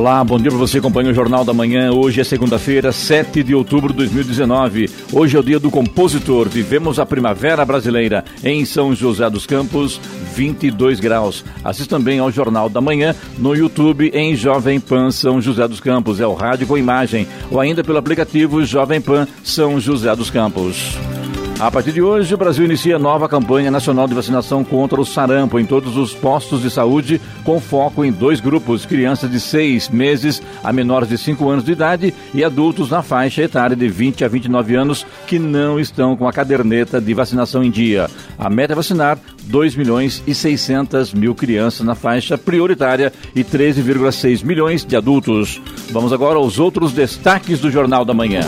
Olá, bom dia para você, acompanha o Jornal da Manhã. Hoje é segunda-feira, 7 de outubro de 2019. Hoje é o dia do compositor. Vivemos a primavera brasileira em São José dos Campos, 22 graus. Assista também ao Jornal da Manhã no YouTube em Jovem Pan São José dos Campos. É o rádio com imagem ou ainda pelo aplicativo Jovem Pan São José dos Campos. A partir de hoje, o Brasil inicia nova campanha nacional de vacinação contra o sarampo em todos os postos de saúde, com foco em dois grupos: crianças de seis meses a menores de 5 anos de idade e adultos na faixa etária de 20 a 29 anos que não estão com a caderneta de vacinação em dia. A meta é vacinar 2 milhões e 600 mil crianças na faixa prioritária e 13,6 milhões de adultos. Vamos agora aos outros destaques do Jornal da Manhã.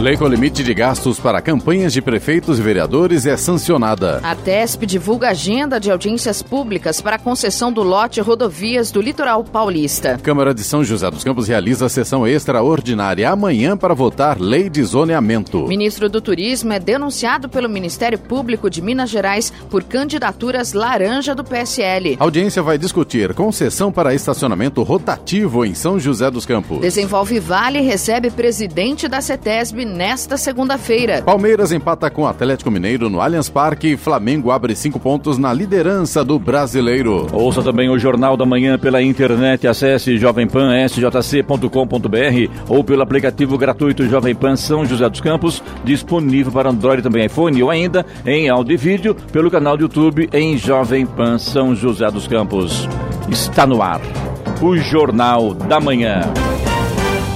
Lei com limite de gastos para campanhas de prefeitos e vereadores é sancionada. A TESP divulga agenda de audiências públicas para a concessão do lote rodovias do litoral paulista. Câmara de São José dos Campos realiza sessão extraordinária amanhã para votar lei de zoneamento. Ministro do Turismo é denunciado pelo Ministério Público de Minas Gerais por candidaturas laranja do PSL. A audiência vai discutir concessão para estacionamento rotativo em São José dos Campos. Desenvolve Vale recebe presidente da CETESB nesta segunda-feira. Palmeiras empata com Atlético Mineiro no Allianz Parque. Flamengo abre cinco pontos na liderança do brasileiro. Ouça também o Jornal da Manhã pela internet. Acesse jovempan.sjc.com.br ou pelo aplicativo gratuito Jovem Pan São José dos Campos, disponível para Android e também iPhone, ou ainda em áudio e vídeo pelo canal do YouTube em Jovem Pan São José dos Campos. Está no ar. O Jornal da Manhã.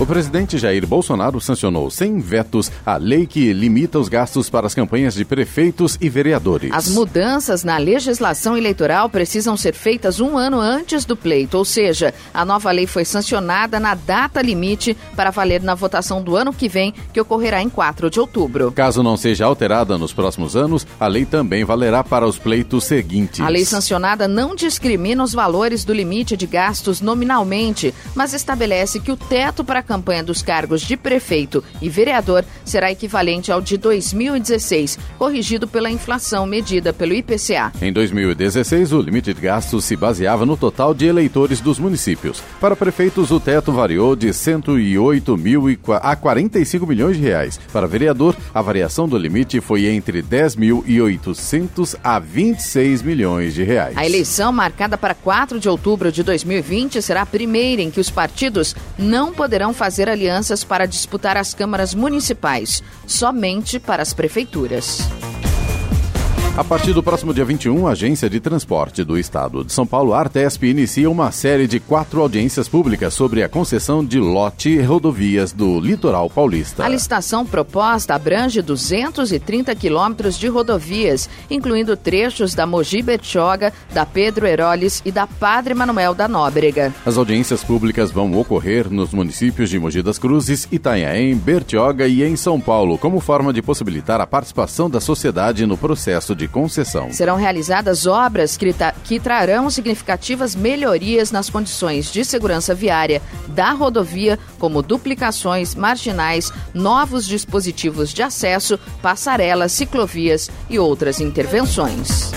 O presidente Jair Bolsonaro sancionou sem vetos a lei que limita os gastos para as campanhas de prefeitos e vereadores. As mudanças na legislação eleitoral precisam ser feitas um ano antes do pleito, ou seja, a nova lei foi sancionada na data limite para valer na votação do ano que vem, que ocorrerá em 4 de outubro. Caso não seja alterada nos próximos anos, a lei também valerá para os pleitos seguintes. A lei sancionada não discrimina os valores do limite de gastos nominalmente, mas estabelece que o teto para campanha dos cargos de prefeito e vereador será equivalente ao de 2016, corrigido pela inflação medida pelo IPCA. Em 2016, o limite de gastos se baseava no total de eleitores dos municípios. Para prefeitos, o teto variou de 108 mil a 45 milhões de reais. Para vereador, a variação do limite foi entre 10 mil e 800 a 26 milhões de reais. A eleição, marcada para 4 de outubro de 2020, será a primeira em que os partidos não poderão fazer alianças para disputar as câmaras municipais, somente para as prefeituras. A partir do próximo dia 21, a Agência de Transporte do Estado de São Paulo, Artesp, inicia uma série de quatro audiências públicas sobre a concessão de lote e rodovias do litoral paulista. A licitação proposta abrange 230 quilômetros de rodovias, incluindo trechos da Mogi Bertioga, da Pedro Heroles e da Padre Manuel da Nóbrega. As audiências públicas vão ocorrer nos municípios de Mogi das Cruzes, Itanhaém, Bertioga e em São Paulo, como forma de possibilitar a participação da sociedade no processo de concessão. Serão realizadas obras que, que trarão significativas melhorias nas condições de segurança viária da rodovia, como duplicações marginais, novos dispositivos de acesso, passarelas, ciclovias e outras intervenções.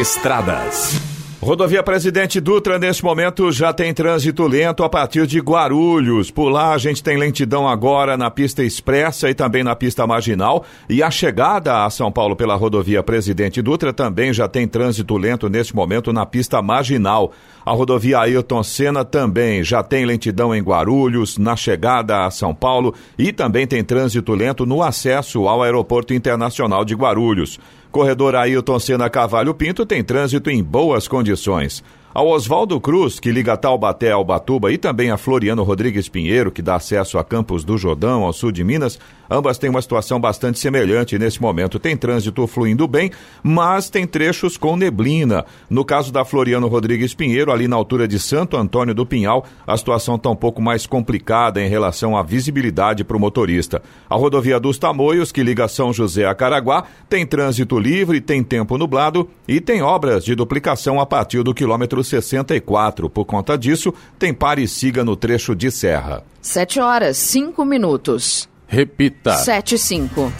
Estradas. Rodovia Presidente Dutra, neste momento, já tem trânsito lento a partir de Guarulhos. Por lá, a gente tem lentidão agora na pista expressa e também na pista marginal. E a chegada a São Paulo pela rodovia Presidente Dutra também já tem trânsito lento neste momento na pista marginal. A rodovia Ailton Senna também já tem lentidão em Guarulhos, na chegada a São Paulo e também tem trânsito lento no acesso ao Aeroporto Internacional de Guarulhos. Corredor Ailton Senna Cavalho Pinto tem trânsito em boas condições. Ao Oswaldo Cruz, que liga Taubaté ao Batuba, e também a Floriano Rodrigues Pinheiro, que dá acesso a Campos do Jordão, ao sul de Minas, ambas têm uma situação bastante semelhante nesse momento. Tem trânsito fluindo bem, mas tem trechos com neblina. No caso da Floriano Rodrigues Pinheiro, ali na altura de Santo Antônio do Pinhal, a situação está um pouco mais complicada em relação à visibilidade para o motorista. A rodovia dos Tamoios, que liga São José a Caraguá, tem trânsito livre, tem tempo nublado e tem obras de duplicação a partir do quilômetro 64. Por conta disso, tem pare e siga no trecho de serra. 7 horas, 5 minutos. Repita. 7 e 5.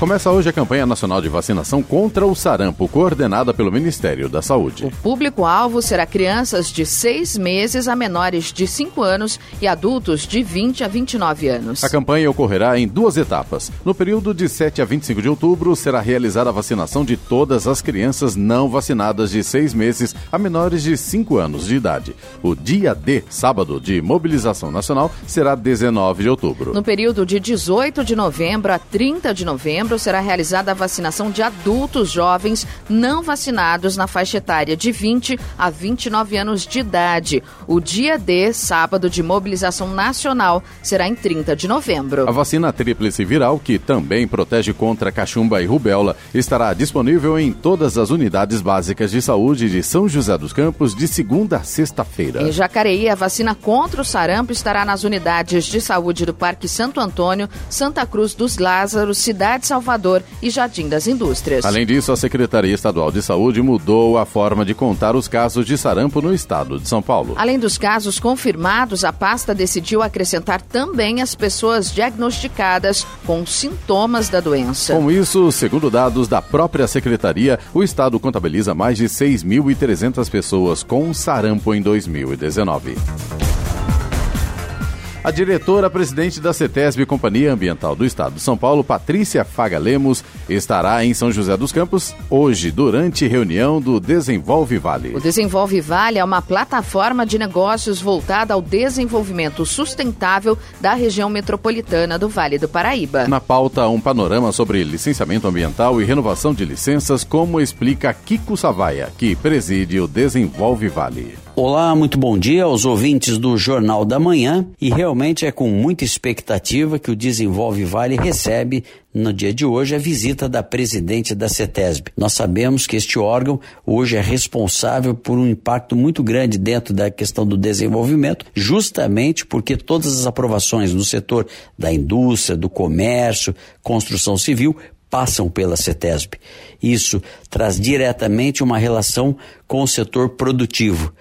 Começa hoje a campanha nacional de vacinação contra o sarampo, coordenada pelo Ministério da Saúde. O público-alvo será crianças de 6 meses a menores de 5 anos e adultos de 20 a 29 anos. A campanha ocorrerá em duas etapas. No período de 7 a 25 de outubro, será realizada a vacinação de todas as crianças não vacinadas de 6 meses a menores de 5 anos de idade. O dia D, sábado, de mobilização nacional, será 19 de outubro. No período de 18 de novembro a 30 de novembro, será realizada a vacinação de adultos jovens não vacinados na faixa etária de 20 a 29 anos de idade. O dia D, sábado de mobilização nacional, será em 30 de novembro. A vacina tríplice viral, que também protege contra cachumba e rubéola, estará disponível em todas as unidades básicas de saúde de São José dos Campos de segunda a sexta-feira. Em Jacareí, a vacina contra o sarampo estará nas unidades de saúde do Parque Santo Antônio, Santa Cruz dos Lázaros, Cidade Salvador e Jardim das Indústrias. Além disso, a Secretaria Estadual de Saúde mudou a forma de contar os casos de sarampo no estado de São Paulo. Além dos casos confirmados, a pasta decidiu acrescentar também as pessoas diagnosticadas com sintomas da doença. Com isso, segundo dados da própria secretaria, o estado contabiliza mais de 6.300 pessoas com sarampo em 2019. A diretora-presidente da CETESB, Companhia Ambiental do Estado de São Paulo, Patrícia Faga Lemos, estará em São José dos Campos hoje, durante reunião do Desenvolve Vale. O Desenvolve Vale é uma plataforma de negócios voltada ao desenvolvimento sustentável da região metropolitana do Vale do Paraíba. Na pauta, um panorama sobre licenciamento ambiental e renovação de licenças, como explica Kiko Savaia, que preside o Desenvolve Vale. Olá, muito bom dia aos ouvintes do Jornal da Manhã e realmente é com muita expectativa que o Desenvolve Vale recebe no dia de hoje a visita da presidente da CETESB. Nós sabemos que este órgão hoje é responsável por um impacto muito grande dentro da questão do desenvolvimento, justamente porque todas as aprovações no setor da indústria, do comércio, construção civil passam pela CETESB. Isso traz diretamente uma relação com o setor produtivo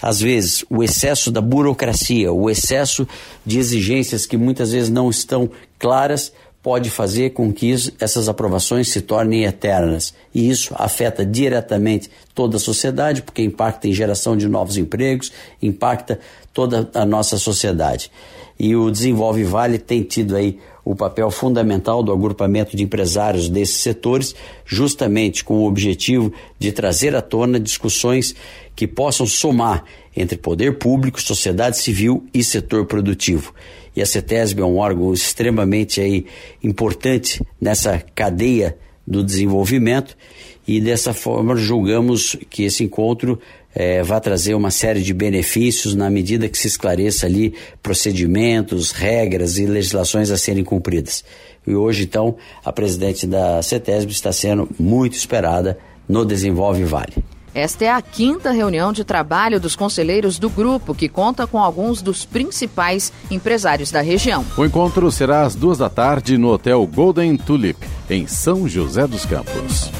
às vezes, o excesso da burocracia, o excesso de exigências que muitas vezes não estão claras, pode fazer com que isso, essas aprovações se tornem eternas. E isso afeta diretamente toda a sociedade, porque impacta em geração de novos empregos, impacta toda a nossa sociedade. E o Desenvolve Vale tem tido aí o papel fundamental do agrupamento de empresários desses setores, justamente com o objetivo de trazer à tona discussões que possam somar entre poder público, sociedade civil e setor produtivo. E a CETESB é um órgão extremamente aí importante nessa cadeia do desenvolvimento e dessa forma julgamos que esse encontro é, vai trazer uma série de benefícios na medida que se esclareça ali procedimentos, regras e legislações a serem cumpridas. E hoje, então, a presidente da CETESB está sendo muito esperada no Desenvolve Vale. Esta é a quinta reunião de trabalho dos conselheiros do grupo, que conta com alguns dos principais empresários da região. O encontro será às duas da tarde no Hotel Golden Tulip, em São José dos Campos.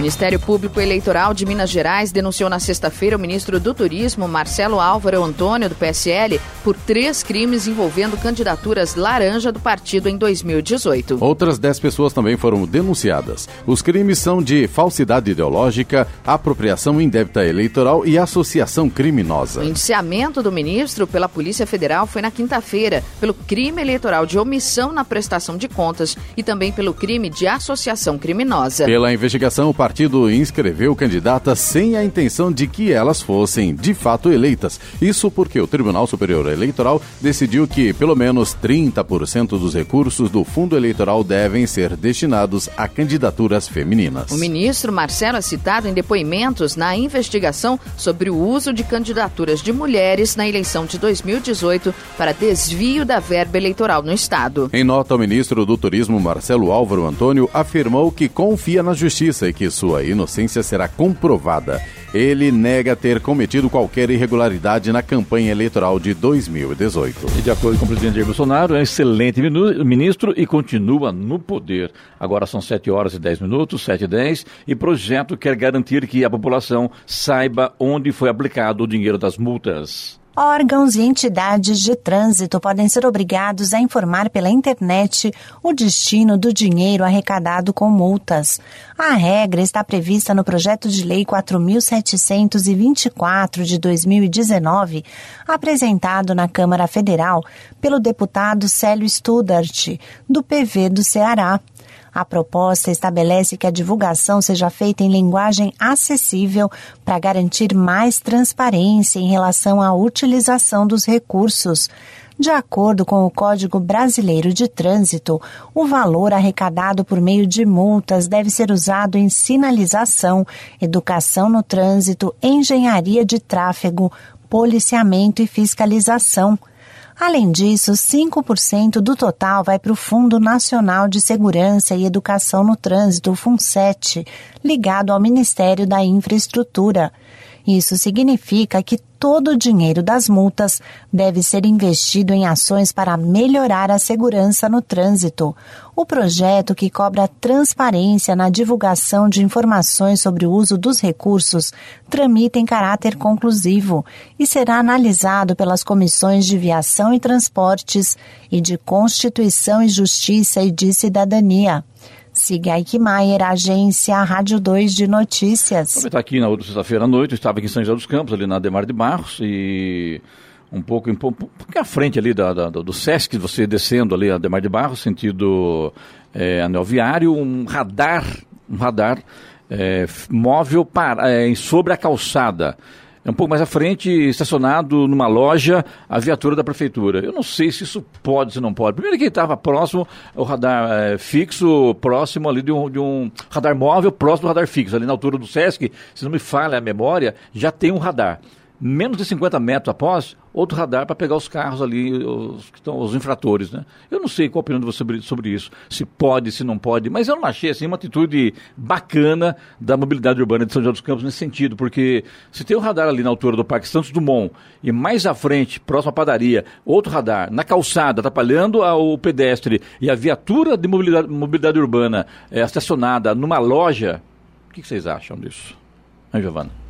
Ministério Público Eleitoral de Minas Gerais denunciou na sexta-feira o ministro do Turismo, Marcelo Álvaro Antônio, do PSL, por três crimes envolvendo candidaturas laranja do partido em 2018. Outras dez pessoas também foram denunciadas. Os crimes são de falsidade ideológica, apropriação indébita eleitoral e associação criminosa. O indiciamento do ministro pela Polícia Federal foi na quinta-feira, pelo crime eleitoral de omissão na prestação de contas e também pelo crime de associação criminosa. Pela investigação, o partido inscreveu candidatas sem a intenção de que elas fossem de fato eleitas. Isso porque o Tribunal Superior Eleitoral decidiu que pelo menos 30% dos recursos do fundo eleitoral devem ser destinados a candidaturas femininas. O ministro Marcelo é citado em depoimentos na investigação sobre o uso de candidaturas de mulheres na eleição de 2018 para desvio da verba eleitoral no Estado. Em nota, o ministro do Turismo, Marcelo Álvaro Antônio, afirmou que confia na justiça e que sua inocência será comprovada. Ele nega ter cometido qualquer irregularidade na campanha eleitoral de 2018. E de acordo com o presidente Jair Bolsonaro, é um excelente ministro e continua no poder. Agora são 7 horas e 10 minutos, 7 e 10, e projeto quer garantir que a população saiba onde foi aplicado o dinheiro das multas. Órgãos e entidades de trânsito podem ser obrigados a informar pela internet o destino do dinheiro arrecadado com multas. A regra está prevista no projeto de lei 4724 de 2019, apresentado na Câmara Federal pelo deputado Célio Studart, do PV do Ceará. A proposta estabelece que a divulgação seja feita em linguagem acessível para garantir mais transparência em relação à utilização dos recursos. De acordo com o Código Brasileiro de Trânsito, o valor arrecadado por meio de multas deve ser usado em sinalização, educação no trânsito, engenharia de tráfego, policiamento e fiscalização. Além disso, 5% do total vai para o Fundo Nacional de Segurança e Educação no Trânsito, FUNSET, ligado ao Ministério da Infraestrutura. Isso significa que todo o dinheiro das multas deve ser investido em ações para melhorar a segurança no trânsito. O projeto, que cobra transparência na divulgação de informações sobre o uso dos recursos, tramita em caráter conclusivo e será analisado pelas comissões de viação e transportes e de Constituição e Justiça e de Cidadania. Siga Eichmeier, agência Rádio 2 de Notícias. Eu aqui na outra sexta-feira à noite, estava aqui em São José dos Campos, ali na Demar de Barros, e um pouco, um pouco, à frente ali da, da, do Sesc, você descendo ali a Demar de Barros, sentido é, anel viário, um radar, um radar é, móvel para, é, sobre a calçada um pouco mais à frente, estacionado numa loja, a viatura da prefeitura. Eu não sei se isso pode, se não pode. Primeiro que estava próximo, o radar é, fixo, próximo ali de um, de um, radar móvel, próximo do radar fixo, ali na altura do Sesc, se não me falha a memória, já tem um radar. Menos de 50 metros após, outro radar para pegar os carros ali, os, os infratores, né? Eu não sei qual a opinião de você sobre, isso, se pode, se não pode, mas eu não achei, assim, uma atitude bacana da mobilidade urbana de São José dos Campos nesse sentido, porque se tem um radar ali na altura do Parque Santos Dumont e mais à frente, próximo à padaria, outro radar na calçada, atrapalhando o pedestre e a viatura de mobilidade, mobilidade urbana é, estacionada numa loja, o que, que vocês acham disso? Hein?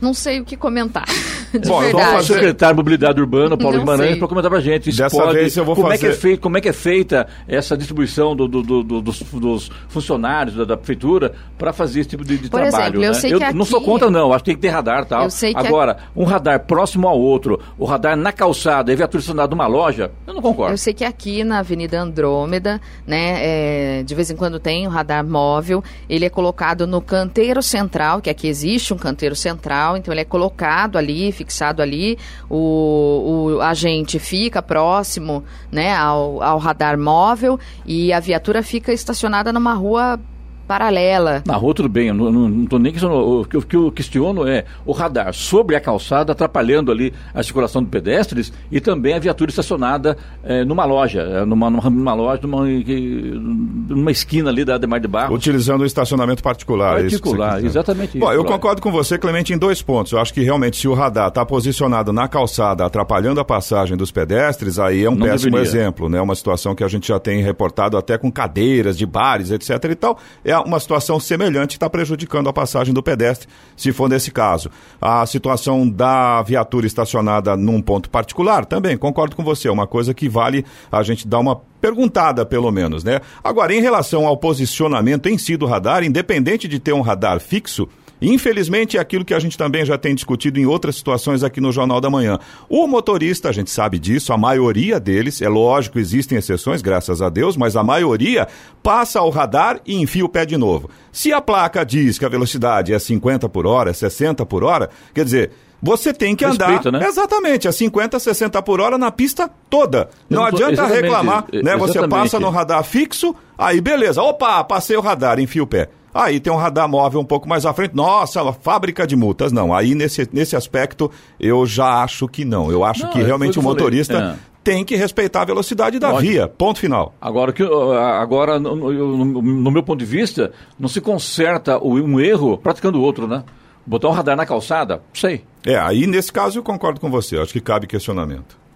Não sei o que comentar. Bom, vamos fazer o secretário de Mobilidade Urbana, Paulo Guimarães, para comentar para a gente. Dessa pode, vez eu vou como fazer... É que é feito, como é que é feita essa distribuição do, do, do, dos, dos, funcionários da, da prefeitura para fazer esse tipo de, de Por trabalho? Exemplo, eu né? sei eu que aqui... não sou contra, não. Acho que tem que ter radar tal. Eu sei que Agora, um radar próximo ao outro, o radar na calçada, a viatura estacionada numa loja, eu não concordo. Eu sei que aqui na Avenida Andrômeda, né, é, de vez em quando tem um radar móvel, ele é colocado no canteiro central, que aqui existe um canteiro central, então ele é colocado ali, fixado ali, o, o agente fica próximo né, ao, ao radar móvel e a viatura fica estacionada numa rua paralela. Na rua tudo bem, eu não estou nem questionando. O que, o que eu questiono é o radar sobre a calçada, atrapalhando ali a circulação de pedestres e também a viatura estacionada é, numa loja, é, numa, numa, numa, loja, numa, numa esquina ali da Ademar de Barros. Utilizando o estacionamento particular. É particular, exatamente Bom, isso. eu concordo com você, Clemente, em dois pontos. Eu acho que realmente se o radar está posicionado na calçada, atrapalhando a passagem dos pedestres, aí é um não péssimo deveria. exemplo, né? Uma situação que a gente já tem reportado até com cadeiras de bares, etc e tal. É uma situação semelhante está prejudicando a passagem do pedestre, se for nesse caso. A situação da viatura estacionada num ponto particular, também concordo com você, é uma coisa que vale a gente dar uma perguntada, pelo menos, né? Agora, em relação ao posicionamento em si do radar, independente de ter um radar fixo, Infelizmente, é aquilo que a gente também já tem discutido em outras situações aqui no Jornal da Manhã. O motorista, a gente sabe disso, a maioria deles, é lógico, existem exceções, graças a Deus, mas a maioria passa ao radar e enfia o pé de novo. Se a placa diz que a velocidade é 50 por hora, 60 por hora, quer dizer, você tem que Respeito, andar né? exatamente a 50, 60 por hora na pista toda. Não adianta reclamar, né? Você passa no radar fixo, aí beleza. Opa, passei o radar, enfia o pé. Aí tem um radar móvel um pouco mais à frente. Nossa, fábrica de multas. Não, aí nesse, nesse aspecto eu já acho que não. Eu acho não, que realmente o motorista é. tem que respeitar a velocidade da Lógico. via. Ponto final. Agora, que, agora no, no, no, meu ponto de vista, não se conserta um erro praticando outro, né? Botar um radar na calçada? Sei. É, aí nesse caso eu concordo com você. Acho que cabe questionamento.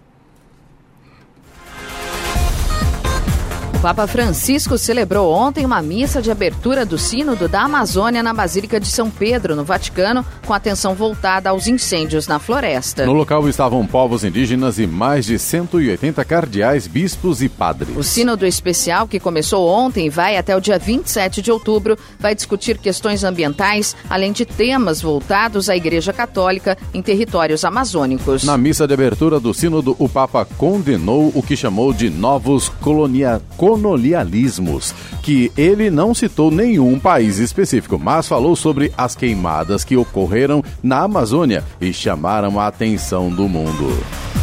Papa Francisco celebrou ontem uma missa de abertura do Sínodo da Amazônia na Basílica de São Pedro, no Vaticano, com atenção voltada aos incêndios na floresta. No local estavam povos indígenas e mais de 180 cardeais, bispos e padres. O Sínodo Especial, que começou ontem e vai até o dia 27 de outubro, vai discutir questões ambientais, além de temas voltados à Igreja Católica em territórios amazônicos. Na missa de abertura do Sínodo, o Papa condenou o que chamou de novos colonia colonialismos, que ele não citou nenhum país específico, mas falou sobre as queimadas que ocorreram na Amazônia e chamaram a atenção do mundo.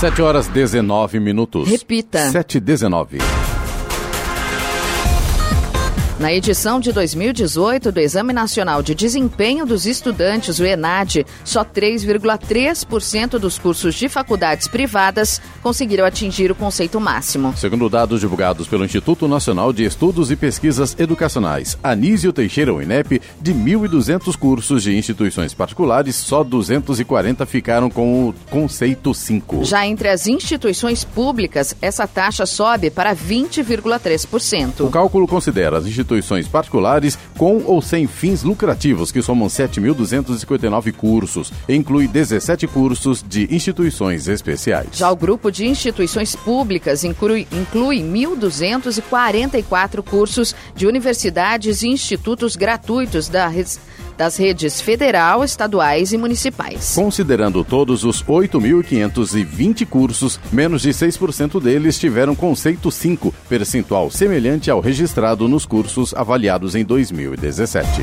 7 horas 19 minutos. Repita. 7 e 19. Na edição de 2018 do Exame Nacional de Desempenho dos Estudantes, o ENAD, só 3,3% dos cursos de faculdades privadas conseguiram atingir o conceito máximo. Segundo dados divulgados pelo Instituto Nacional de Estudos e Pesquisas Educacionais, Anísio Teixeira, o INEP, de 1.200 cursos de instituições particulares, só 240 ficaram com o conceito 5. Já entre as instituições públicas, essa taxa sobe para 20,3%. O cálculo considera as instituições instituições particulares com ou sem fins lucrativos, que somam 7.259 cursos. Inclui 17 cursos de instituições especiais. Já o grupo de instituições públicas inclui, inclui 1.244 cursos de universidades e institutos gratuitos da das redes federal, estaduais e municipais. Considerando todos os 8.520 cursos, menos de 6% deles tiveram conceito 5, percentual semelhante ao registrado nos cursos avaliados em 2017.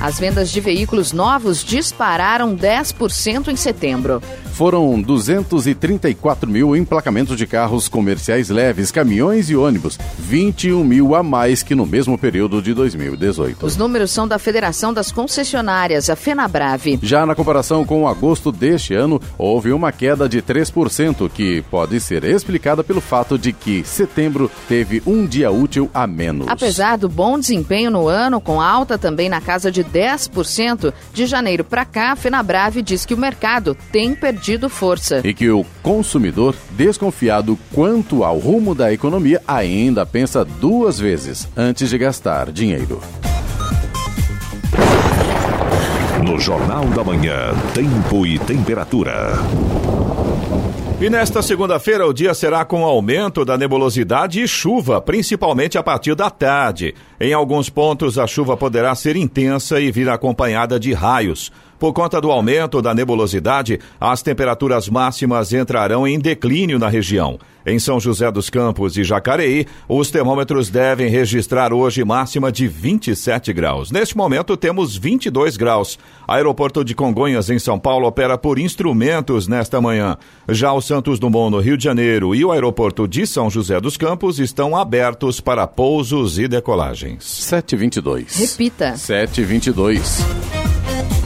As vendas de veículos novos dispararam 10% em setembro. Foram 234 mil emplacamentos de carros comerciais leves, caminhões e ônibus, 21 mil a mais que no mesmo período de 2018. Os números são da Federação das Concessionárias, a FenaBrave. Já na comparação com agosto deste ano, houve uma queda de 3%, que pode ser explicada pelo fato de que setembro teve um dia útil a menos. Apesar do bom desempenho no ano, com alta também na casa de 10%, de janeiro para cá, a FenaBrave diz que o mercado tem perdido força. E que o consumidor, desconfiado quanto ao rumo da economia, ainda pensa duas vezes antes de gastar dinheiro. No Jornal da Manhã, Tempo e Temperatura. E nesta segunda-feira o dia será com aumento da nebulosidade e chuva, principalmente a partir da tarde. Em alguns pontos a chuva poderá ser intensa e vir acompanhada de raios. Por conta do aumento da nebulosidade, as temperaturas máximas entrarão em declínio na região. Em São José dos Campos e Jacareí, os termômetros devem registrar hoje máxima de 27 graus. Neste momento, temos 22 graus. Aeroporto de Congonhas, em São Paulo, opera por instrumentos nesta manhã. Já o Santos Dumont, no Rio de Janeiro, e o aeroporto de São José dos Campos estão abertos para pousos e decolagens. 722. Repita. 722.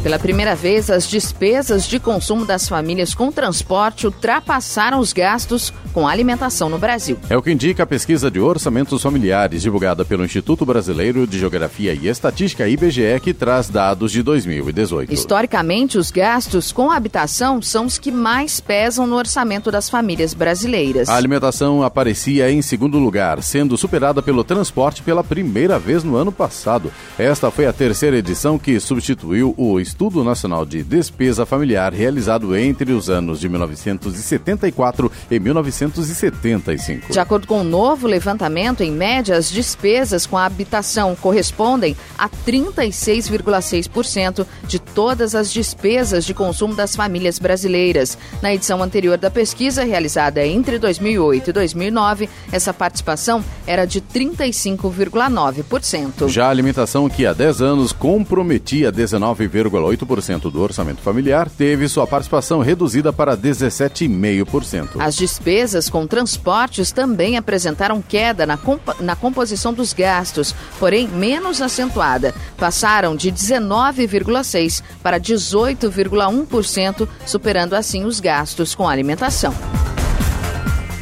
Pela primeira vez, as despesas de consumo das famílias com transporte ultrapassaram os gastos com alimentação no Brasil. É o que indica a pesquisa de orçamentos familiares divulgada pelo Instituto Brasileiro de Geografia e Estatística IBGE, que traz dados de 2018. Historicamente, os gastos com habitação são os que mais pesam no orçamento das famílias brasileiras. A alimentação aparecia em segundo lugar, sendo superada pelo transporte pela primeira vez no ano passado. Esta foi a terceira edição que substituiu o Estudo Nacional de Despesa Familiar realizado entre os anos de 1974 e 1975. De acordo com o um novo levantamento, em média, as despesas com a habitação correspondem a 36,6% de todas as despesas de consumo das famílias brasileiras. Na edição anterior da pesquisa, realizada entre 2008 e 2009, essa participação era de 35,9%. Já a alimentação, que há 10 anos comprometia 19,8% 8% do orçamento familiar, teve sua participação reduzida para 17,5%. As despesas com transportes também apresentaram queda na, comp na composição dos gastos, porém menos acentuada. Passaram de 19,6% para 18,1%, superando assim os gastos com alimentação.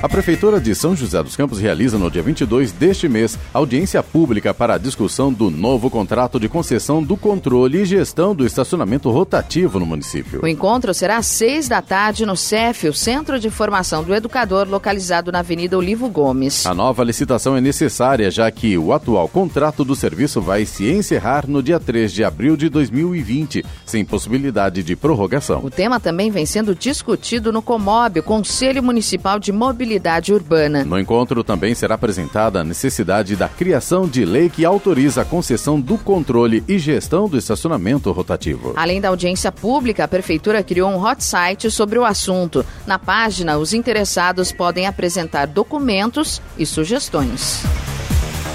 A Prefeitura de São José dos Campos realiza no dia 22 deste mês audiência pública para a discussão do novo contrato de concessão do controle e gestão do estacionamento rotativo no município. O encontro será às seis da tarde no CEF, o Centro de Formação do Educador, localizado na Avenida Olivo Gomes. A nova licitação é necessária, já que o atual contrato do serviço vai se encerrar no dia 3 de abril de 2020, sem possibilidade de prorrogação. O tema também vem sendo discutido no COMOB, Conselho Municipal de Mobilidade mobilidade urbana. No encontro também será apresentada a necessidade da criação de lei que autoriza a concessão do controle e gestão do estacionamento rotativo. Além da audiência pública, a Prefeitura criou um hot site sobre o assunto. Na página, os interessados podem apresentar documentos e sugestões.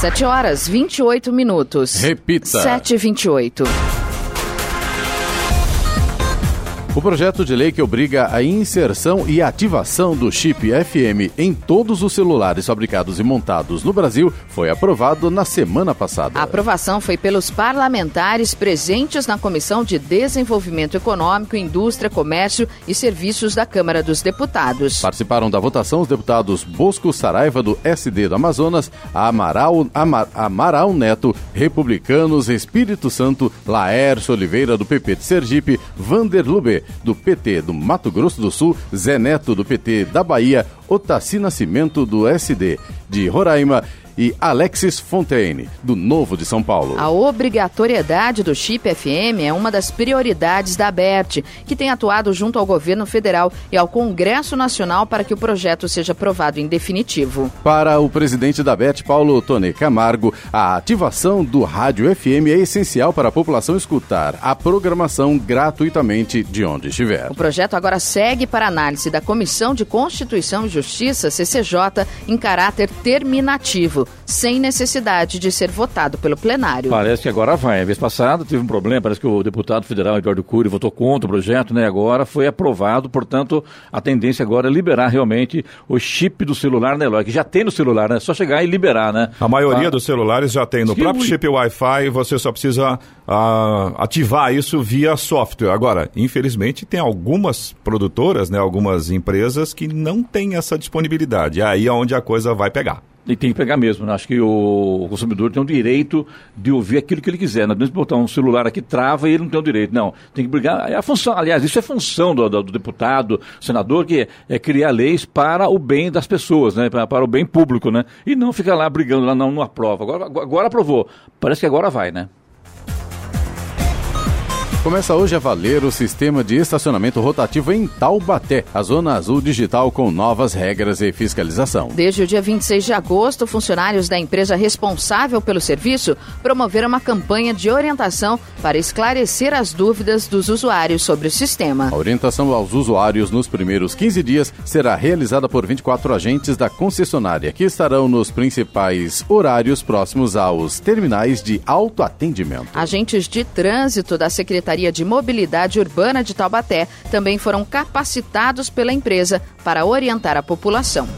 7 horas 28 minutos. Repita. 7 e 28 O projeto de lei que obriga a inserção e ativação do chip FM em todos os celulares fabricados e montados no Brasil foi aprovado na semana passada. A aprovação foi pelos parlamentares presentes na Comissão de Desenvolvimento Econômico, Indústria, Comércio e Serviços da Câmara dos Deputados. Participaram da votação os deputados Bosco Saraiva, do SD do Amazonas, Amaral, Amar, Amaral Neto, Republicanos, Espírito Santo, Laércio Oliveira, do PP de Sergipe, Vander Lube, do PT do Mato Grosso do Sul, Zé Neto, do PT da Bahia, Otaci Nascimento, do SD de Roraima e Alexis Fontaine, do Novo de São Paulo. A obrigatoriedade do chip FM é uma das prioridades da ABERT, que tem atuado junto ao governo federal e ao Congresso Nacional para que o projeto seja aprovado em definitivo. Para o presidente da ABERT, Paulo Tone Camargo, a ativação do rádio FM é essencial para a população escutar a programação gratuitamente de onde estiver. O projeto agora segue para análise da Comissão de Constituição e Justiça, CCJ, em caráter terminativo sem necessidade de ser votado pelo plenário. Parece que agora vai. A vez passada teve um problema, parece que o deputado federal Eduardo Cury votou contra o projeto, né? Agora foi aprovado, portanto, a tendência agora é liberar realmente o chip do celular, né, Eloy? Que já tem no celular, né? É só chegar e liberar, né? A maioria ah. dos celulares já tem no Sim, próprio chip Wi-Fi, você só precisa uh, ativar isso via software. Agora, infelizmente, tem algumas produtoras, né, algumas empresas que não têm essa disponibilidade. É aí onde a coisa vai pegar. E tem que pegar mesmo. Né? Acho que o consumidor tem o direito de ouvir aquilo que ele quiser. Não adianta botar um celular aqui, trava e ele não tem o direito. Não, tem que brigar. É a função, aliás, isso é função do, do, do deputado, senador, que é, é, criar leis para o bem das pessoas, né? para, para o bem público. Né? E não ficar lá brigando, lá não, não aprova. Agora, agora aprovou. Parece que agora vai, né? Começa hoje a valer o sistema de estacionamento rotativo em Taubaté, a zona azul digital com novas regras e fiscalização. Desde o dia 26 de agosto, funcionários da empresa responsável pelo serviço promoveram uma campanha de orientação para esclarecer as dúvidas dos usuários sobre o sistema. A orientação aos usuários nos primeiros 15 dias será realizada por 24 agentes da concessionária, que estarão nos principais horários próximos aos terminais de autoatendimento. Agentes de trânsito da Secretaria Secretaria de Mobilidade Urbana de Taubaté também foram capacitados pela empresa para orientar a população.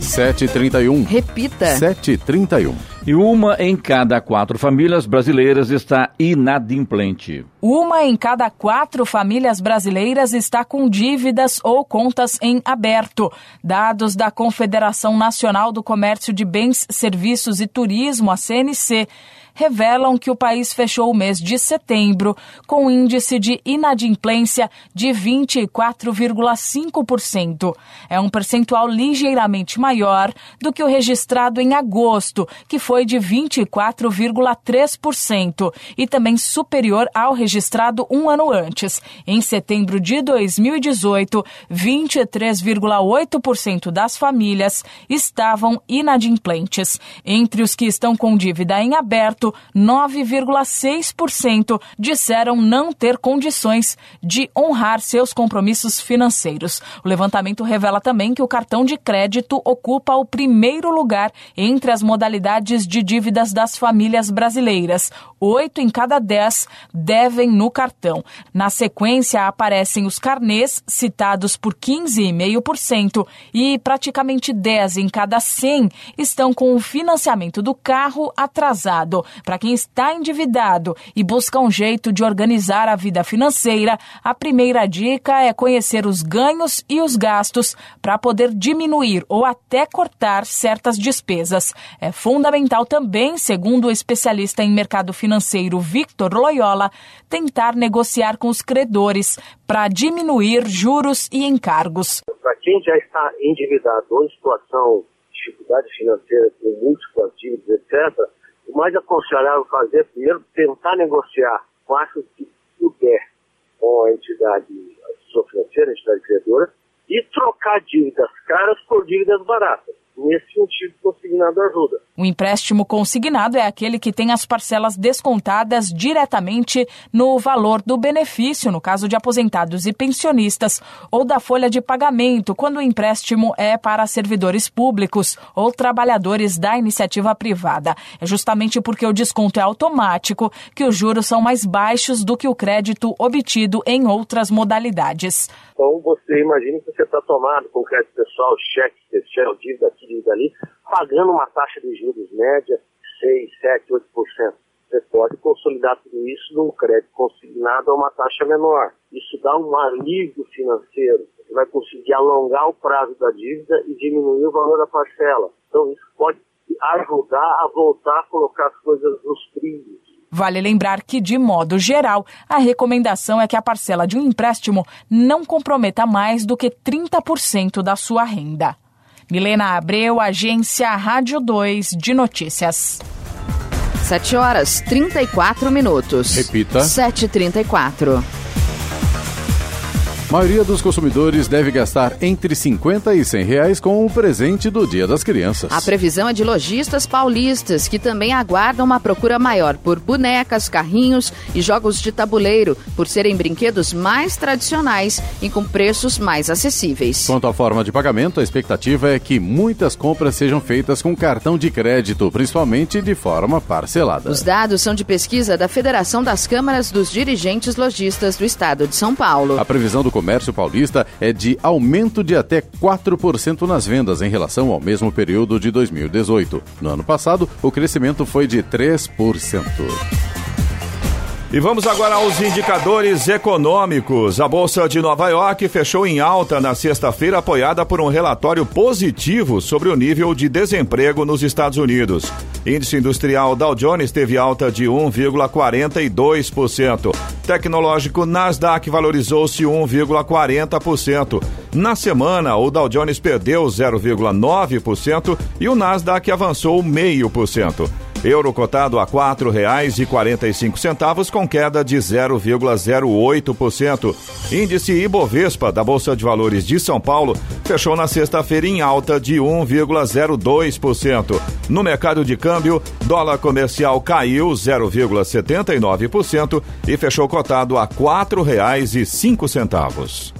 731. Repita. 731. E uma em cada quatro famílias brasileiras está inadimplente. Uma em cada quatro famílias brasileiras está com dívidas ou contas em aberto. Dados da Confederação Nacional do Comércio de Bens, Serviços e Turismo, a CNC revelam que o país fechou o mês de setembro com índice de inadimplência de 24,5%. É um percentual ligeiramente maior do que o registrado em agosto, que foi de 24,3%, e também superior ao registrado um ano antes. Em setembro de 2018, 23,8% das famílias estavam inadimplentes. Entre os que estão com dívida em aberto, 9,6% disseram não ter condições de honrar seus compromissos financeiros. O levantamento revela também que o cartão de crédito ocupa o primeiro lugar entre as modalidades de dívidas das famílias brasileiras. Oito em cada dez devem no cartão. Na sequência, aparecem os carnês, citados por 15,5%, e praticamente 10 em cada 100 estão com o financiamento do carro atrasado. Para quem está endividado e busca um jeito de organizar a vida financeira, a primeira dica é conhecer os ganhos e os gastos para poder diminuir ou até cortar certas despesas. É fundamental também, segundo o especialista em mercado financeiro Victor Loyola, tentar negociar com os credores para diminuir juros e encargos. Para quem já está endividado ou em situação de dificuldade financeira, com múltiplas dívidas, etc., o mais aconselhável fazer primeiro tentar negociar. O máximo que puder com a entidade financeira, a entidade credora, e trocar dívidas caras por dívidas baratas nesse sentido, consignado ajuda. O empréstimo consignado é aquele que tem as parcelas descontadas diretamente no valor do benefício, no caso de aposentados e pensionistas, ou da folha de pagamento, quando o empréstimo é para servidores públicos ou trabalhadores da iniciativa privada. É justamente porque o desconto é automático que os juros são mais baixos do que o crédito obtido em outras modalidades. Então, você imagina que você está tomado com crédito pessoal, cheque especial, dívida ali, pagando uma taxa de juros média 6, 7, 8%. Você pode consolidar tudo isso num crédito consignado a uma taxa menor. Isso dá um alívio financeiro. Você vai conseguir alongar o prazo da dívida e diminuir o valor da parcela. Então, isso pode ajudar a voltar a colocar as coisas nos trilhos Vale lembrar que, de modo geral, a recomendação é que a parcela de um empréstimo não comprometa mais do que 30% da sua renda. Milena Abreu, Agência Rádio 2 de Notícias. 7 horas 34 minutos. Repita. 7h34. A maioria dos consumidores deve gastar entre 50 e 100 reais com o presente do Dia das Crianças. A previsão é de lojistas paulistas que também aguardam uma procura maior por bonecas, carrinhos e jogos de tabuleiro, por serem brinquedos mais tradicionais e com preços mais acessíveis. Quanto à forma de pagamento, a expectativa é que muitas compras sejam feitas com cartão de crédito, principalmente de forma parcelada. Os dados são de pesquisa da Federação das Câmaras dos Dirigentes Lojistas do Estado de São Paulo. A previsão do comércio paulista é de aumento de até 4% nas vendas em relação ao mesmo período de 2018. No ano passado, o crescimento foi de 3%. E vamos agora aos indicadores econômicos. A Bolsa de Nova York fechou em alta na sexta-feira, apoiada por um relatório positivo sobre o nível de desemprego nos Estados Unidos. Índice industrial Dow Jones teve alta de 1,42%. Tecnológico Nasdaq valorizou-se 1,40%. Na semana, o Dow Jones perdeu 0,9% e o Nasdaq avançou 0,5%. Euro cotado a cinco centavos com queda de 0,08%. Índice Ibovespa da Bolsa de Valores de São Paulo fechou na sexta-feira em alta de 1,02%. No mercado de câmbio, dólar comercial caiu 0,79% e fechou cotado a cinco centavos.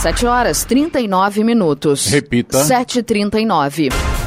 7 horas 39 minutos. Repita. 7h39.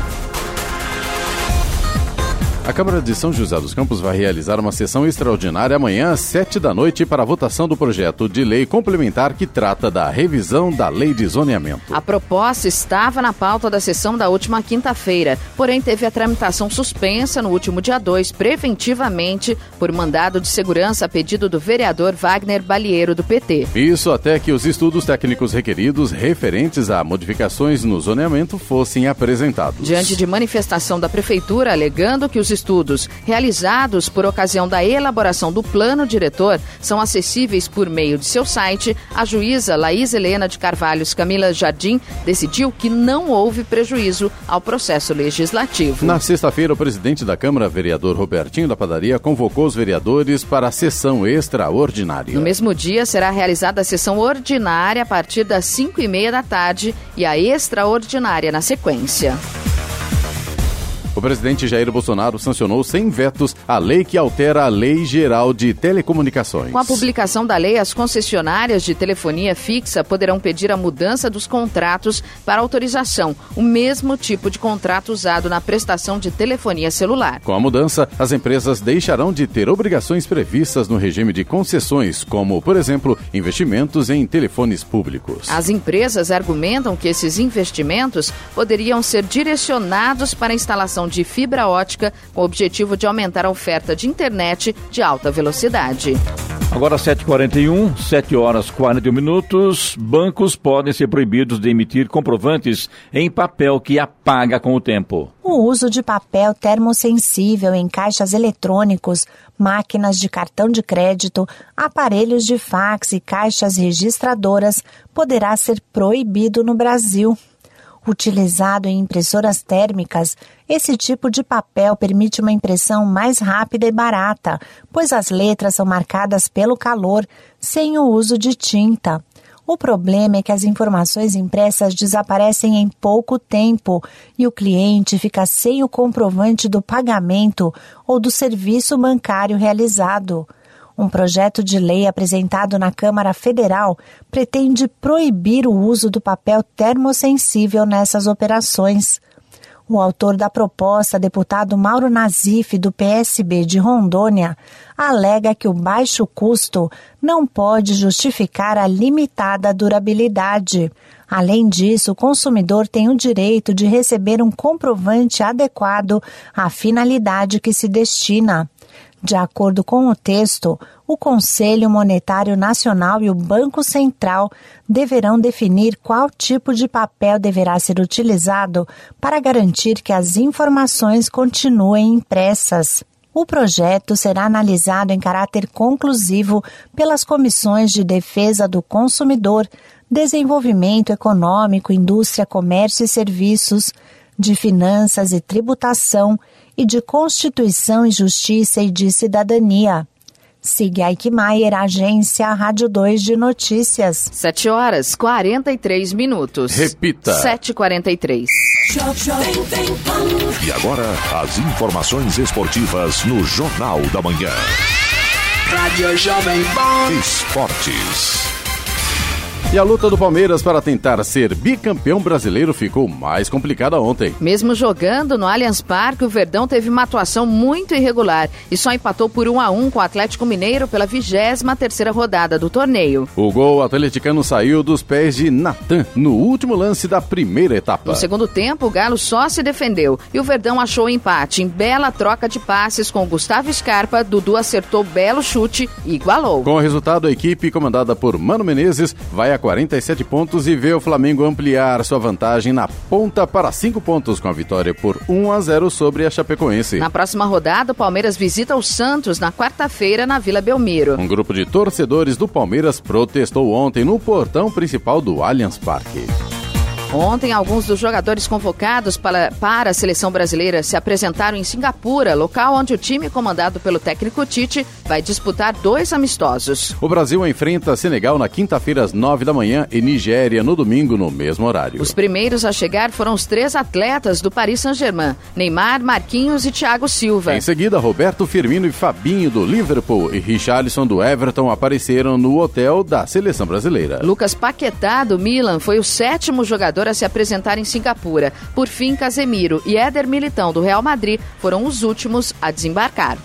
A Câmara de São José dos Campos vai realizar uma sessão extraordinária amanhã às 7 da noite para a votação do projeto de lei complementar que trata da revisão da lei de zoneamento. A proposta estava na pauta da sessão da última quinta-feira, porém teve a tramitação suspensa no último dia 2, preventivamente, por mandado de segurança a pedido do vereador Wagner Balieiro, do PT. Isso até que os estudos técnicos requeridos referentes a modificações no zoneamento fossem apresentados. Diante de manifestação da Prefeitura alegando que os estudos realizados por ocasião da elaboração do plano diretor são acessíveis por meio de seu site, a juíza Laís Helena de Carvalhos Camila Jardim decidiu que não houve prejuízo ao processo legislativo. Na sexta-feira, o presidente da Câmara, vereador Robertinho da Padaria, convocou os vereadores para a sessão extraordinária. No mesmo dia, será realizada a sessão ordinária a partir das 5 e meia da tarde e a extraordinária na sequência. O presidente Jair Bolsonaro sancionou sem vetos a lei que altera a Lei Geral de Telecomunicações. Com a publicação da lei, as concessionárias de telefonia fixa poderão pedir a mudança dos contratos para autorização, o mesmo tipo de contrato usado na prestação de telefonia celular. Com a mudança, as empresas deixarão de ter obrigações previstas no regime de concessões, como, por exemplo, investimentos em telefones públicos. As empresas argumentam que esses investimentos poderiam ser direcionados para a instalação de fibra ótica com o objetivo de aumentar a oferta de internet de alta velocidade. Agora 7h41, 7 horas 41 minutos. Bancos podem ser proibidos de emitir comprovantes em papel que apaga com o tempo. O uso de papel termosensível em caixas eletrônicos, máquinas de cartão de crédito, aparelhos de fax e caixas registradoras poderá ser proibido no Brasil. Utilizado em impressoras térmicas, esse tipo de papel permite uma impressão mais rápida e barata, pois as letras são marcadas pelo calor, sem o uso de tinta. O problema é que as informações impressas desaparecem em pouco tempo e o cliente fica sem o comprovante do pagamento ou do serviço bancário realizado. Um projeto de lei apresentado na Câmara Federal pretende proibir o uso do papel termosensível nessas operações. O autor da proposta, deputado Mauro Nazif, do PSB de Rondônia, alega que o baixo custo não pode justificar a limitada durabilidade. Além disso, o consumidor tem o direito de receber um comprovante adequado à finalidade que se destina. De acordo com o texto, o Conselho Monetário Nacional e o Banco Central deverão definir qual tipo de papel deverá ser utilizado para garantir que as informações continuem impressas. O projeto será analisado em caráter conclusivo pelas comissões de defesa do consumidor, desenvolvimento econômico, indústria, comércio e serviços, de finanças e tributação e de Constituição e Justiça e de Cidadania. Siga Aikmaier, Agência Rádio 2 de Notícias. 7 horas 43 minutos. Repita. 7h43. E agora, as informações esportivas no Jornal da Manhã. Rádio Jovem Pan. Esportes. E a luta do Palmeiras para tentar ser bicampeão brasileiro ficou mais complicada ontem. Mesmo jogando no Allianz Parque, o Verdão teve uma atuação muito irregular e só empatou por 1 a 1 com o Atlético Mineiro pela 23 terceira rodada do torneio. O gol atleticano saiu dos pés de Natan no último lance da primeira etapa. No segundo tempo, o Galo só se defendeu e o Verdão achou o empate em bela troca de passes com Gustavo Scarpa. Dudu acertou belo chute e igualou. Com o resultado, a equipe comandada por Mano Menezes vai a 47 pontos e vê o Flamengo ampliar sua vantagem na ponta para 5 pontos com a vitória por 1 a 0 sobre a Chapecoense. Na próxima rodada, o Palmeiras visita o Santos na quarta-feira na Vila Belmiro. Um grupo de torcedores do Palmeiras protestou ontem no portão principal do Allianz Parque. Ontem, alguns dos jogadores convocados para, para a seleção brasileira se apresentaram em Singapura, local onde o time comandado pelo técnico Tite vai disputar dois amistosos. O Brasil enfrenta Senegal na quinta-feira às nove da manhã e Nigéria no domingo no mesmo horário. Os primeiros a chegar foram os três atletas do Paris Saint-Germain: Neymar, Marquinhos e Thiago Silva. Em seguida, Roberto Firmino e Fabinho do Liverpool e Richarlison do Everton apareceram no hotel da seleção brasileira. Lucas Paquetá do Milan foi o sétimo jogador a se apresentar em Singapura. Por fim, Casemiro e Éder Militão do Real Madrid foram os últimos a desembarcar.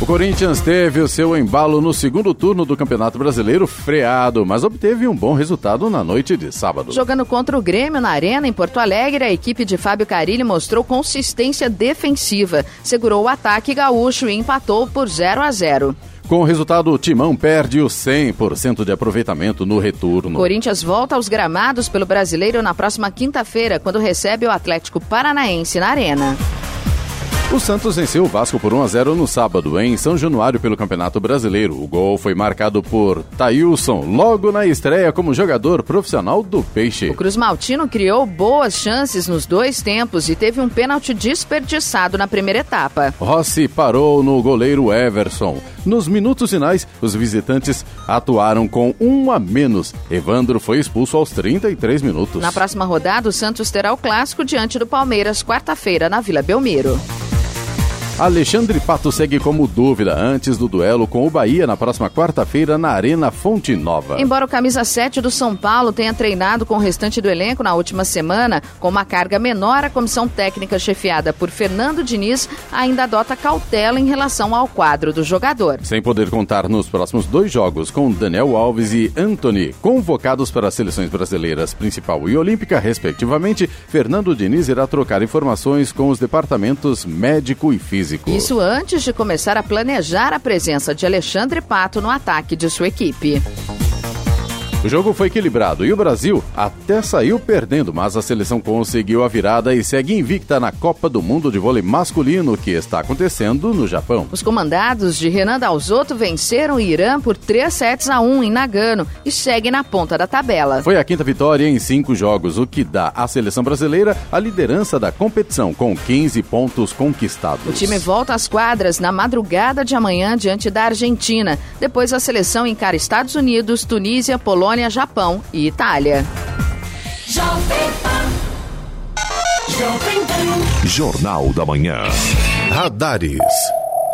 O Corinthians teve o seu embalo no segundo turno do Campeonato Brasileiro freado, mas obteve um bom resultado na noite de sábado. Jogando contra o Grêmio na Arena, em Porto Alegre, a equipe de Fábio Carilli mostrou consistência defensiva, segurou o ataque gaúcho e empatou por 0 a 0. Com o resultado, o Timão perde o 100% de aproveitamento no retorno. Corinthians volta aos gramados pelo Brasileiro na próxima quinta-feira, quando recebe o Atlético Paranaense na Arena. O Santos venceu o Vasco por 1 a 0 no sábado, em São Januário, pelo Campeonato Brasileiro. O gol foi marcado por Tailson, logo na estreia como jogador profissional do Peixe. O Cruz Maltino criou boas chances nos dois tempos e teve um pênalti desperdiçado na primeira etapa. Rossi parou no goleiro Everson. Nos minutos finais, os visitantes atuaram com um a menos. Evandro foi expulso aos 33 minutos. Na próxima rodada, o Santos terá o clássico diante do Palmeiras, quarta-feira, na Vila Belmiro. Alexandre Pato segue como dúvida antes do duelo com o Bahia na próxima quarta-feira na Arena Fonte Nova. Embora o camisa 7 do São Paulo tenha treinado com o restante do elenco na última semana, com uma carga menor, a comissão técnica chefiada por Fernando Diniz ainda adota cautela em relação ao quadro do jogador. Sem poder contar nos próximos dois jogos com Daniel Alves e Anthony, convocados para as seleções brasileiras principal e olímpica, respectivamente, Fernando Diniz irá trocar informações com os departamentos médico e físico físico. Isso antes de começar a planejar a presença de Alexandre Pato no ataque de sua equipe. O jogo foi equilibrado e o Brasil até saiu perdendo, mas a seleção conseguiu a virada e segue invicta na Copa do Mundo de Vôlei Masculino que está acontecendo no Japão. Os comandados de Renan Dalzotto venceram o Irã por 3 sets a 1 em Nagano e seguem na ponta da tabela. Foi a quinta vitória em cinco jogos, o que dá à seleção brasileira a liderança da competição com 15 pontos conquistados. O time volta às quadras na madrugada de amanhã diante da Argentina. Depois a seleção encara Estados Unidos, Tunísia, Polônia Polônia, Japão e Itália. Jornal da Manhã. Radares.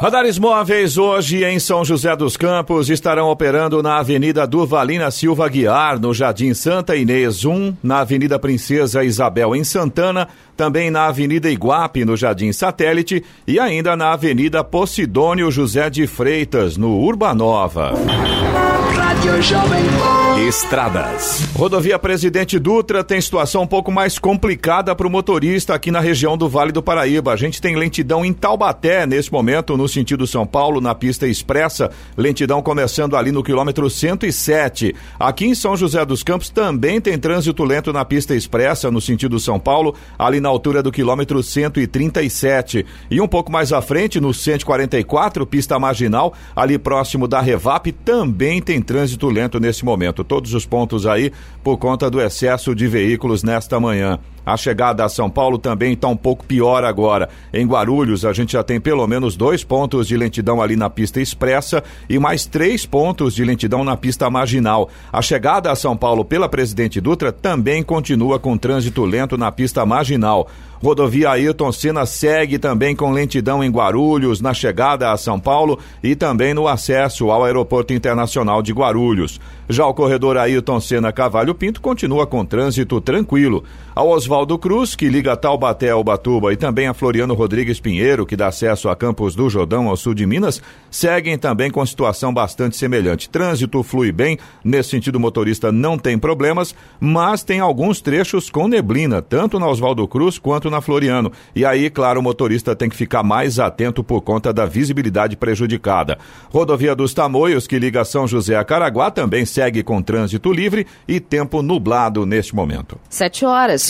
Radares móveis hoje em São José dos Campos estarão operando na Avenida Durvalina Silva Guiar, no Jardim Santa Inês 1, na Avenida Princesa Isabel em Santana, também na Avenida Iguape, no Jardim Satélite e ainda na Avenida Posidônio José de Freitas, no Urbanova. Estradas. Rodovia Presidente Dutra tem situação um pouco mais complicada para o motorista aqui na região do Vale do Paraíba. A gente tem lentidão em Taubaté nesse momento, no sentido São Paulo, na pista expressa. Lentidão começando ali no quilômetro 107. Aqui em São José dos Campos também tem trânsito lento na pista expressa, no sentido São Paulo, ali na altura do quilômetro 137. E um pouco mais à frente, no 144, pista marginal, ali próximo da Revap, também tem trânsito lento nesse momento. Todos os pontos aí por conta do excesso de veículos nesta manhã. A chegada a São Paulo também está um pouco pior agora. Em Guarulhos, a gente já tem pelo menos dois pontos de lentidão ali na pista expressa e mais três pontos de lentidão na pista marginal. A chegada a São Paulo pela Presidente Dutra também continua com trânsito lento na pista marginal. Rodovia Ailton Senna segue também com lentidão em Guarulhos, na chegada a São Paulo e também no acesso ao Aeroporto Internacional de Guarulhos. Já o corredor Ailton Senna Cavalho Pinto continua com trânsito tranquilo. Ao Oswaldo Cruz, que liga Taubaté ao Batuba, e também a Floriano Rodrigues Pinheiro, que dá acesso a Campos do Jordão, ao sul de Minas, seguem também com situação bastante semelhante. Trânsito flui bem, nesse sentido o motorista não tem problemas, mas tem alguns trechos com neblina, tanto na Oswaldo Cruz quanto na Floriano. E aí, claro, o motorista tem que ficar mais atento por conta da visibilidade prejudicada. Rodovia dos Tamoios, que liga São José a Caraguá, também segue com trânsito livre e tempo nublado neste momento. 7 horas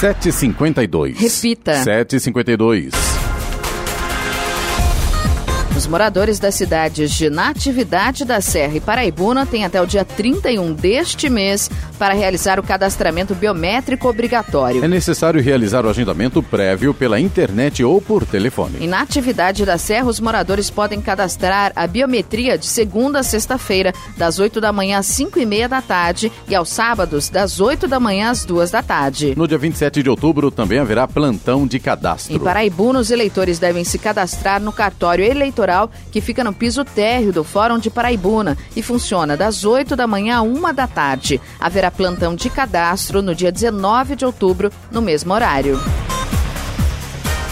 752. Repita. 752. Os moradores das cidades de Natividade da Serra e Paraibuna têm até o dia 31 deste mês para realizar o cadastramento biométrico obrigatório. É necessário realizar o agendamento prévio pela internet ou por telefone. Em Natividade da Serra, os moradores podem cadastrar a biometria de segunda a sexta-feira, das 8 da manhã às 5 e meia da tarde e aos sábados, das 8 da manhã às 2 da tarde. No dia 27 de outubro também haverá plantão de cadastro. Em Paraibuna, os eleitores devem se cadastrar no cartório eleitoral que fica no piso térreo do Fórum de Paraibuna e funciona das 8 da manhã a 1 da tarde. Haverá plantão de cadastro no dia 19 de outubro, no mesmo horário.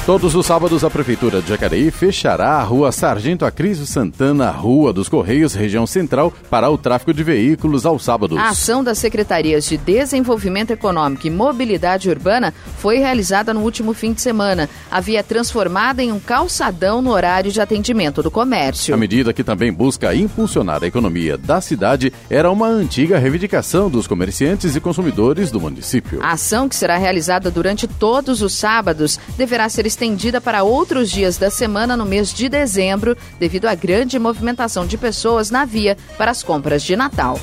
Todos os sábados, a Prefeitura de Jacareí fechará a rua Sargento Acrísio Santana, Rua dos Correios, região central, para o tráfego de veículos aos sábados. A ação das Secretarias de Desenvolvimento Econômico e Mobilidade Urbana foi realizada no último fim de semana. A via é transformada em um calçadão no horário de atendimento do comércio. A medida que também busca impulsionar a economia da cidade era uma antiga reivindicação dos comerciantes e consumidores do município. A ação, que será realizada durante todos os sábados, deverá ser estendida para outros dias da semana no mês de dezembro, devido à grande movimentação de pessoas na via para as compras de Natal.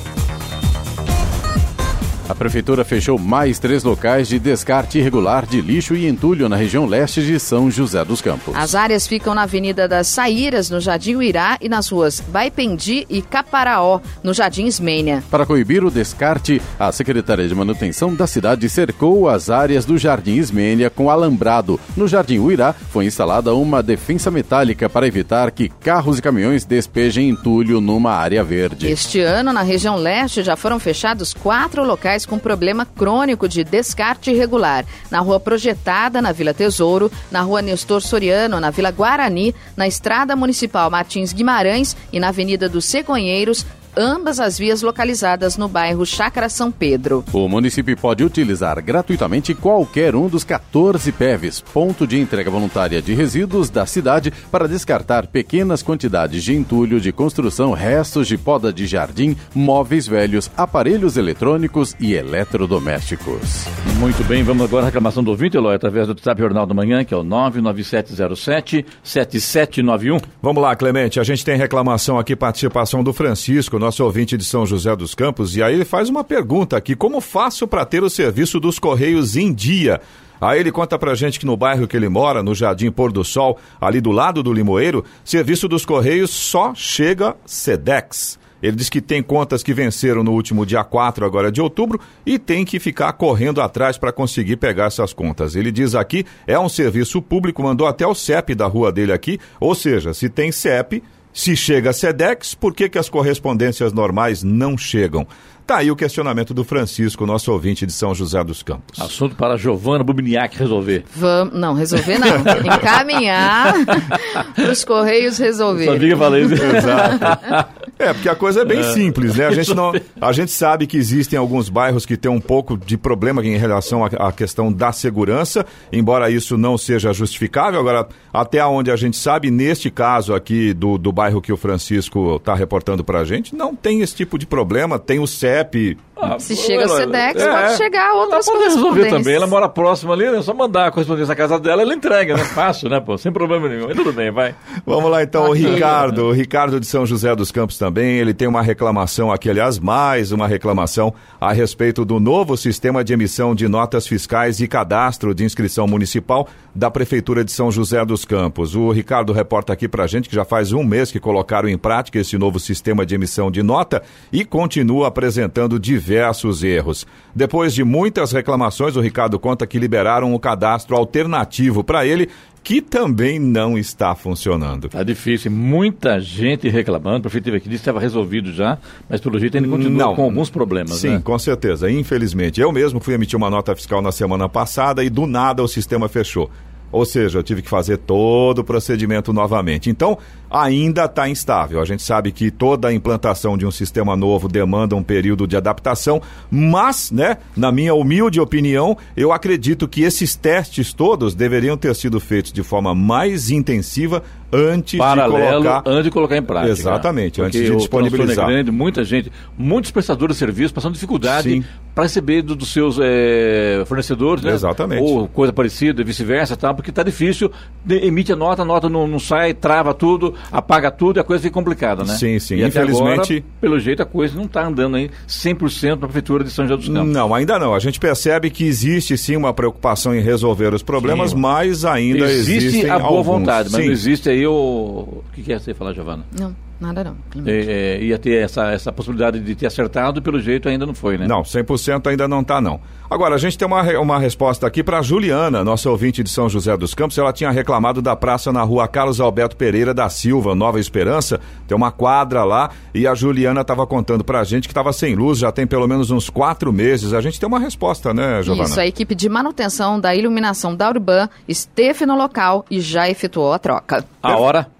A Prefeitura fechou mais três locais de descarte irregular de lixo e entulho na região leste de São José dos Campos. As áreas ficam na Avenida das Saíras, no Jardim Uirá, e nas ruas Baipendi e Caparaó, no Jardim Ismênia. Para coibir o descarte, a Secretaria de Manutenção da cidade cercou as áreas do Jardim Ismênia com alambrado. No Jardim Uirá foi instalada uma defensa metálica para evitar que carros e caminhões despejem entulho numa área verde. Este ano, na região leste, já foram fechados quatro locais com problema crônico de descarte irregular. Na Rua Projetada, na Vila Tesouro, na Rua Nestor Soriano, na Vila Guarani, na Estrada Municipal Martins Guimarães e na Avenida dos Cegonheiros, ambas as vias localizadas no bairro Chácara São Pedro. O município pode utilizar gratuitamente qualquer um dos 14 PEVs, ponto de entrega voluntária de resíduos da cidade, para descartar pequenas quantidades de entulho de construção, restos de poda de jardim, móveis velhos, aparelhos eletrônicos e eletrodomésticos. Muito bem, vamos agora à reclamação do ouvinte, Eloy, através do WhatsApp Jornal da Manhã, que é o 99707 7791. Vamos lá, Clemente. A gente tem reclamação aqui, participação do Francisco, nosso ouvinte de São José dos Campos, e aí ele faz uma pergunta aqui: como faço para ter o serviço dos Correios em dia? Aí ele conta pra gente que no bairro que ele mora, no Jardim Pôr do Sol, ali do lado do Limoeiro, serviço dos Correios só chega Sedex. Ele diz que tem contas que venceram no último dia 4 agora de outubro e tem que ficar correndo atrás para conseguir pegar essas contas. Ele diz aqui, é um serviço público, mandou até o CEP da rua dele aqui, ou seja, se tem CEP, se chega a SEDEX, por que, que as correspondências normais não chegam? Tá aí o questionamento do Francisco, nosso ouvinte de São José dos Campos. Assunto para Giovana Bubniak resolver. Vamos, não, resolver não. Encaminhar para os Correios resolver. Sabia que eu falei isso. Exato. É, porque a coisa é bem simples, né? A gente, não, a gente sabe que existem alguns bairros que têm um pouco de problema em relação à, à questão da segurança, embora isso não seja justificável. Agora, até onde a gente sabe, neste caso aqui do, do bairro que o Francisco está reportando para a gente, não tem esse tipo de problema. Tem o CEP ah, Se chega o SEDEX, é, pode chegar outras ela pode resolver também. Ela mora próxima ali, é só mandar a correspondência à casa dela, ela entrega, né? Fácil, né, pô? Sem problema nenhum. Mas tudo bem, vai. Vamos lá então, okay. o Ricardo. O Ricardo de São José dos Campos também. Ele tem uma reclamação aqui, aliás, mais uma reclamação a respeito do novo sistema de emissão de notas fiscais e cadastro de inscrição municipal da Prefeitura de São José dos Campos. O Ricardo reporta aqui pra gente que já faz um mês que colocaram em prática esse novo sistema de emissão de nota e continua apresentando diversos diversos erros. Depois de muitas reclamações, o Ricardo conta que liberaram o um cadastro alternativo para ele que também não está funcionando. Está difícil, muita gente reclamando. O prefeito teve aqui disse que estava resolvido já, mas pelo jeito ainda continua não. com alguns problemas. Sim, né? com certeza. Infelizmente, eu mesmo fui emitir uma nota fiscal na semana passada e do nada o sistema fechou. Ou seja, eu tive que fazer todo o procedimento novamente. Então, ainda está instável. A gente sabe que toda a implantação de um sistema novo demanda um período de adaptação, mas, né, na minha humilde opinião, eu acredito que esses testes todos deveriam ter sido feitos de forma mais intensiva antes Paralelo, de colocar antes de colocar em prática. Exatamente, antes de disponibilizar. É grande, muita gente, muitos prestadores de serviços passando dificuldade para receber do, dos seus é, fornecedores, né? Exatamente. Ou coisa parecida, vice-versa, tá? porque está difícil, emite a nota, a nota não, não sai, trava tudo, apaga tudo e a coisa fica complicada, né? Sim, sim. E Infelizmente. Agora, pelo jeito, a coisa não está andando aí 100% na Prefeitura de São José dos Campos. Não, ainda não. A gente percebe que existe sim uma preocupação em resolver os problemas, sim. mas ainda existe a boa alguns. vontade, mas sim. não existe aí o. Que quer você falar, Giovana? Não. Nada não. É, é, ia ter essa, essa possibilidade de ter acertado, pelo jeito ainda não foi, né? Não, 100% ainda não está não. Agora, a gente tem uma, uma resposta aqui para Juliana, nossa ouvinte de São José dos Campos. Ela tinha reclamado da praça na rua Carlos Alberto Pereira da Silva, Nova Esperança. Tem uma quadra lá e a Juliana estava contando para a gente que estava sem luz já tem pelo menos uns quatro meses. A gente tem uma resposta, né, Giovana? Isso, a equipe de manutenção da iluminação da Urban esteve no local e já efetuou a troca. A hora?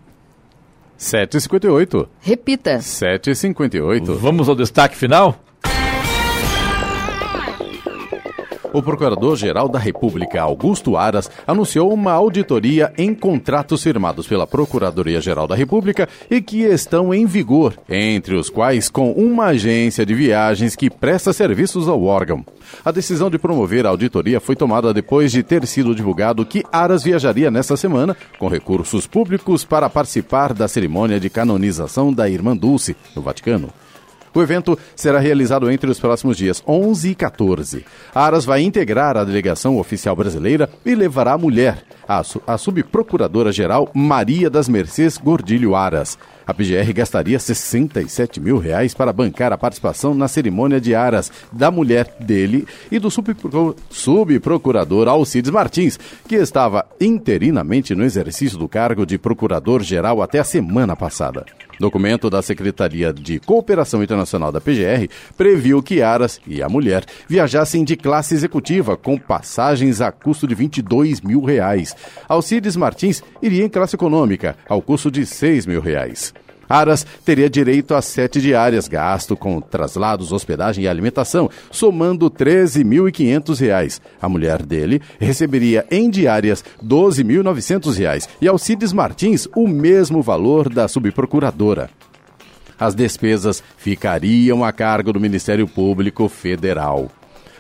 7h58. Repita. 7h58. Vamos ao destaque final? O Procurador-Geral da República, Augusto Aras, anunciou uma auditoria em contratos firmados pela Procuradoria-Geral da República e que estão em vigor, entre os quais com uma agência de viagens que presta serviços ao órgão. A decisão de promover a auditoria foi tomada depois de ter sido divulgado que Aras viajaria nesta semana com recursos públicos para participar da cerimônia de canonização da Irmã Dulce, no Vaticano. O evento será realizado entre os próximos dias 11 e 14. Aras vai integrar a delegação oficial brasileira e levará a mulher, a, a subprocuradora-geral Maria das Mercês Gordilho Aras. A PGR gastaria 67 mil reais para bancar a participação na cerimônia de aras da mulher dele e do subprocurador Alcides Martins, que estava interinamente no exercício do cargo de procurador-geral até a semana passada. Documento da Secretaria de Cooperação Internacional da PGR previu que Aras e a mulher viajassem de classe executiva com passagens a custo de 22 mil reais. Alcides Martins iria em classe econômica, ao custo de 6 mil reais. Aras teria direito a sete diárias, gasto com traslados, hospedagem e alimentação, somando R$ 13.500. A mulher dele receberia em diárias R$ 12.900 e Alcides Martins o mesmo valor da subprocuradora. As despesas ficariam a cargo do Ministério Público Federal.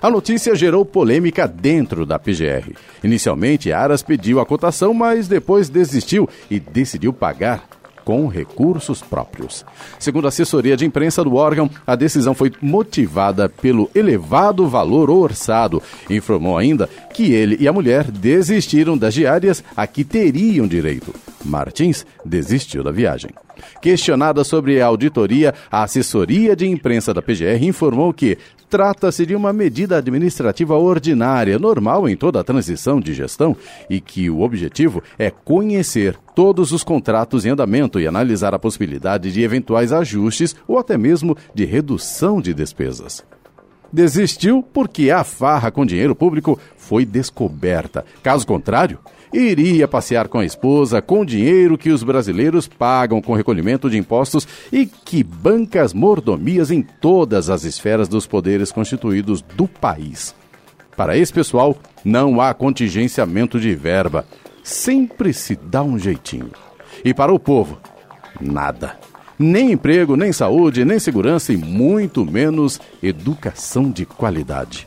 A notícia gerou polêmica dentro da PGR. Inicialmente, Aras pediu a cotação, mas depois desistiu e decidiu pagar com recursos próprios. Segundo a assessoria de imprensa do órgão, a decisão foi motivada pelo elevado valor orçado. Informou ainda que ele e a mulher desistiram das diárias a que teriam direito. Martins desistiu da viagem. Questionada sobre a auditoria, a assessoria de imprensa da PGR informou que trata-se de uma medida administrativa ordinária, normal em toda a transição de gestão, e que o objetivo é conhecer todos os contratos em andamento e analisar a possibilidade de eventuais ajustes ou até mesmo de redução de despesas. Desistiu porque a farra com dinheiro público foi descoberta. Caso contrário, iria passear com a esposa com dinheiro que os brasileiros pagam com recolhimento de impostos e que banca as mordomias em todas as esferas dos poderes constituídos do país. Para esse pessoal, não há contingenciamento de verba. Sempre se dá um jeitinho. E para o povo, nada. Nem emprego, nem saúde, nem segurança e muito menos educação de qualidade.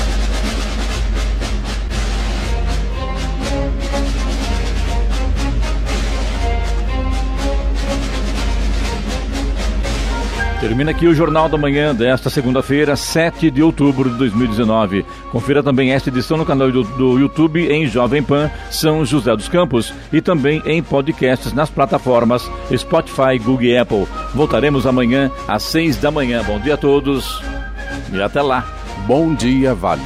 Termina aqui o Jornal da Manhã desta segunda-feira, 7 de outubro de 2019. Confira também esta edição no canal do, do, YouTube em Jovem Pan São José dos Campos e também em podcasts nas plataformas Spotify, Google e Apple. Voltaremos amanhã às 6 da manhã. Bom dia a todos e até lá. Bom dia, Vale.